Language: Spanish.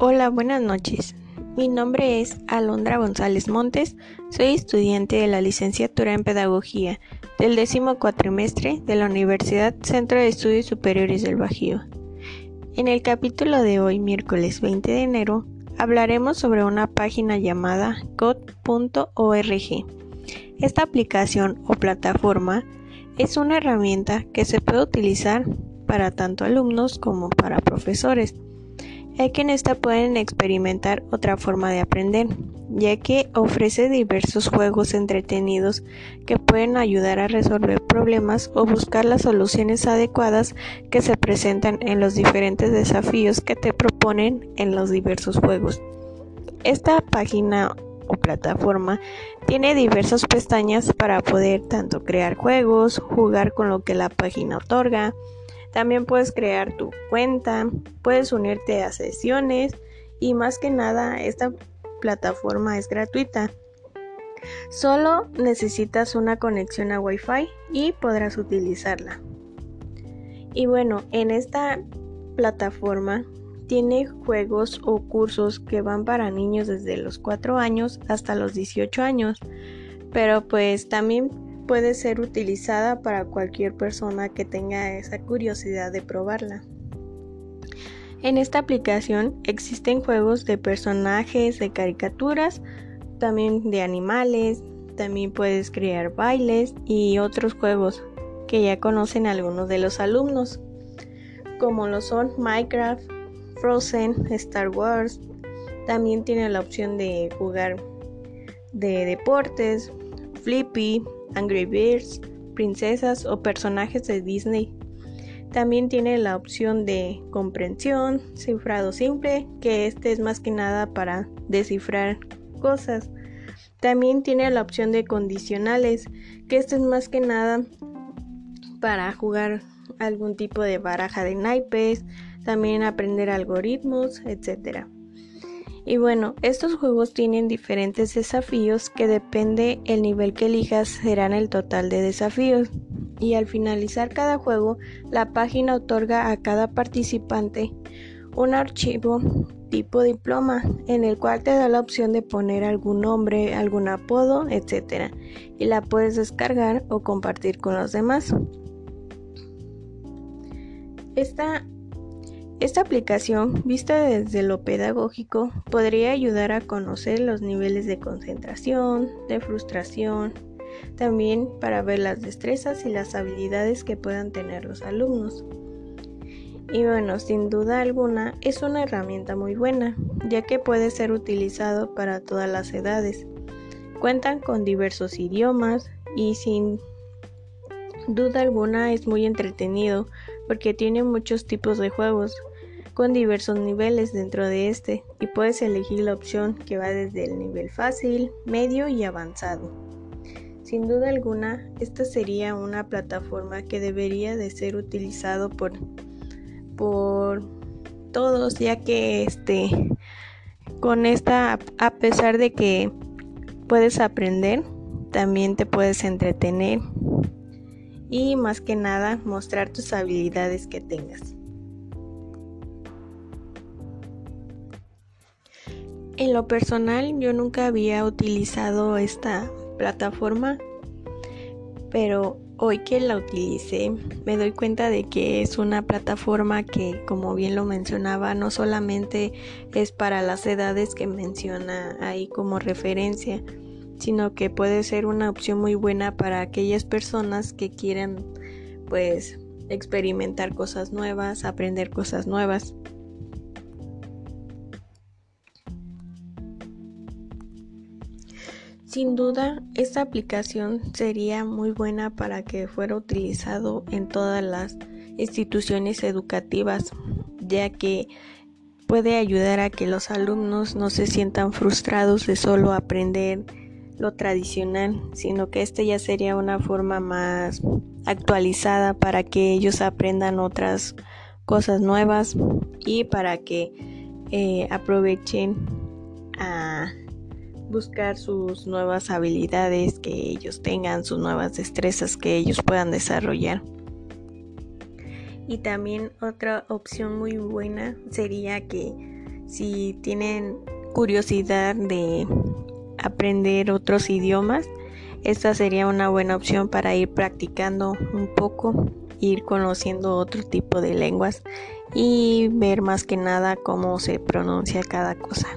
Hola, buenas noches. Mi nombre es Alondra González Montes. Soy estudiante de la licenciatura en Pedagogía del décimo cuatrimestre de la Universidad Centro de Estudios Superiores del Bajío. En el capítulo de hoy, miércoles 20 de enero, hablaremos sobre una página llamada code.org. Esta aplicación o plataforma es una herramienta que se puede utilizar para tanto alumnos como para profesores, ya que en esta pueden experimentar otra forma de aprender, ya que ofrece diversos juegos entretenidos que pueden ayudar a resolver problemas o buscar las soluciones adecuadas que se presentan en los diferentes desafíos que te proponen en los diversos juegos. Esta página o plataforma tiene diversas pestañas para poder tanto crear juegos, jugar con lo que la página otorga, también puedes crear tu cuenta, puedes unirte a sesiones y más que nada esta plataforma es gratuita. Solo necesitas una conexión a Wi-Fi y podrás utilizarla. Y bueno, en esta plataforma tiene juegos o cursos que van para niños desde los 4 años hasta los 18 años. Pero pues también puede ser utilizada para cualquier persona que tenga esa curiosidad de probarla. En esta aplicación existen juegos de personajes, de caricaturas, también de animales, también puedes crear bailes y otros juegos que ya conocen algunos de los alumnos, como lo son Minecraft, Frozen, Star Wars. También tiene la opción de jugar de deportes, Flippy, Angry Birds, princesas o personajes de Disney. También tiene la opción de comprensión, cifrado simple, que este es más que nada para descifrar cosas. También tiene la opción de condicionales, que este es más que nada para jugar algún tipo de baraja de naipes, también aprender algoritmos, etc. Y bueno, estos juegos tienen diferentes desafíos que depende el nivel que elijas serán el total de desafíos. Y al finalizar cada juego, la página otorga a cada participante un archivo tipo diploma en el cual te da la opción de poner algún nombre, algún apodo, etc. Y la puedes descargar o compartir con los demás. Esta esta aplicación, vista desde lo pedagógico, podría ayudar a conocer los niveles de concentración, de frustración, también para ver las destrezas y las habilidades que puedan tener los alumnos. Y bueno, sin duda alguna es una herramienta muy buena, ya que puede ser utilizado para todas las edades. Cuentan con diversos idiomas y sin duda alguna es muy entretenido porque tiene muchos tipos de juegos con diversos niveles dentro de este y puedes elegir la opción que va desde el nivel fácil, medio y avanzado. Sin duda alguna, esta sería una plataforma que debería de ser utilizado por, por todos, ya que este con esta a pesar de que puedes aprender, también te puedes entretener y más que nada mostrar tus habilidades que tengas. En lo personal yo nunca había utilizado esta plataforma, pero hoy que la utilicé me doy cuenta de que es una plataforma que, como bien lo mencionaba, no solamente es para las edades que menciona ahí como referencia, sino que puede ser una opción muy buena para aquellas personas que quieran pues experimentar cosas nuevas, aprender cosas nuevas. Sin duda, esta aplicación sería muy buena para que fuera utilizado en todas las instituciones educativas, ya que puede ayudar a que los alumnos no se sientan frustrados de solo aprender lo tradicional, sino que este ya sería una forma más actualizada para que ellos aprendan otras cosas nuevas y para que eh, aprovechen a buscar sus nuevas habilidades que ellos tengan, sus nuevas destrezas que ellos puedan desarrollar. Y también otra opción muy buena sería que Si tienen curiosidad de aprender otros idiomas, esta sería una buena opción para ir practicando un poco, ir conociendo otro tipo de lenguas y ver más que nada cómo se pronuncia cada cosa.